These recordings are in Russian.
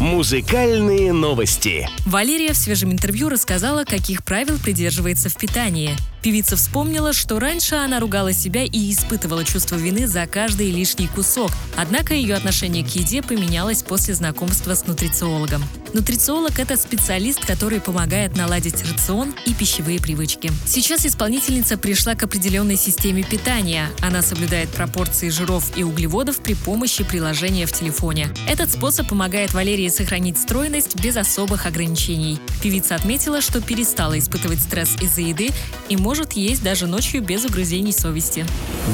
Музыкальные новости. Валерия в свежем интервью рассказала, каких правил придерживается в питании. Певица вспомнила, что раньше она ругала себя и испытывала чувство вины за каждый лишний кусок. Однако ее отношение к еде поменялось после знакомства с нутрициологом. Нутрициолог – это специалист, который помогает наладить рацион и пищевые привычки. Сейчас исполнительница пришла к определенной системе питания. Она соблюдает пропорции жиров и углеводов при помощи приложения в телефоне. Этот способ помогает Валерии сохранить стройность без особых ограничений. Певица отметила, что перестала испытывать стресс из-за еды и может может есть даже ночью без угрызений совести.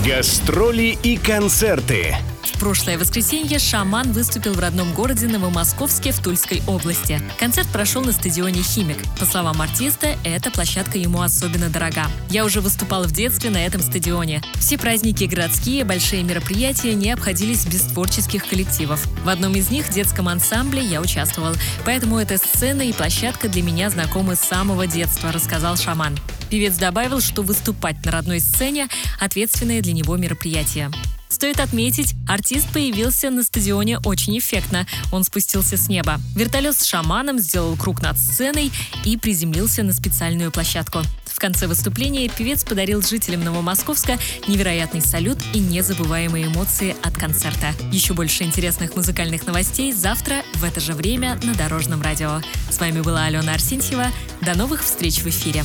Гастроли и концерты. Прошлое воскресенье «Шаман» выступил в родном городе Новомосковске в Тульской области. Концерт прошел на стадионе «Химик». По словам артиста, эта площадка ему особенно дорога. «Я уже выступал в детстве на этом стадионе. Все праздники городские, большие мероприятия не обходились без творческих коллективов. В одном из них, детском ансамбле, я участвовал. Поэтому эта сцена и площадка для меня знакомы с самого детства», рассказал «Шаман». Певец добавил, что выступать на родной сцене – ответственное для него мероприятие. Стоит отметить, артист появился на стадионе очень эффектно. Он спустился с неба. Вертолет с шаманом сделал круг над сценой и приземлился на специальную площадку. В конце выступления певец подарил жителям Новомосковска невероятный салют и незабываемые эмоции от концерта. Еще больше интересных музыкальных новостей завтра в это же время на Дорожном радио. С вами была Алена Арсентьева. До новых встреч в эфире.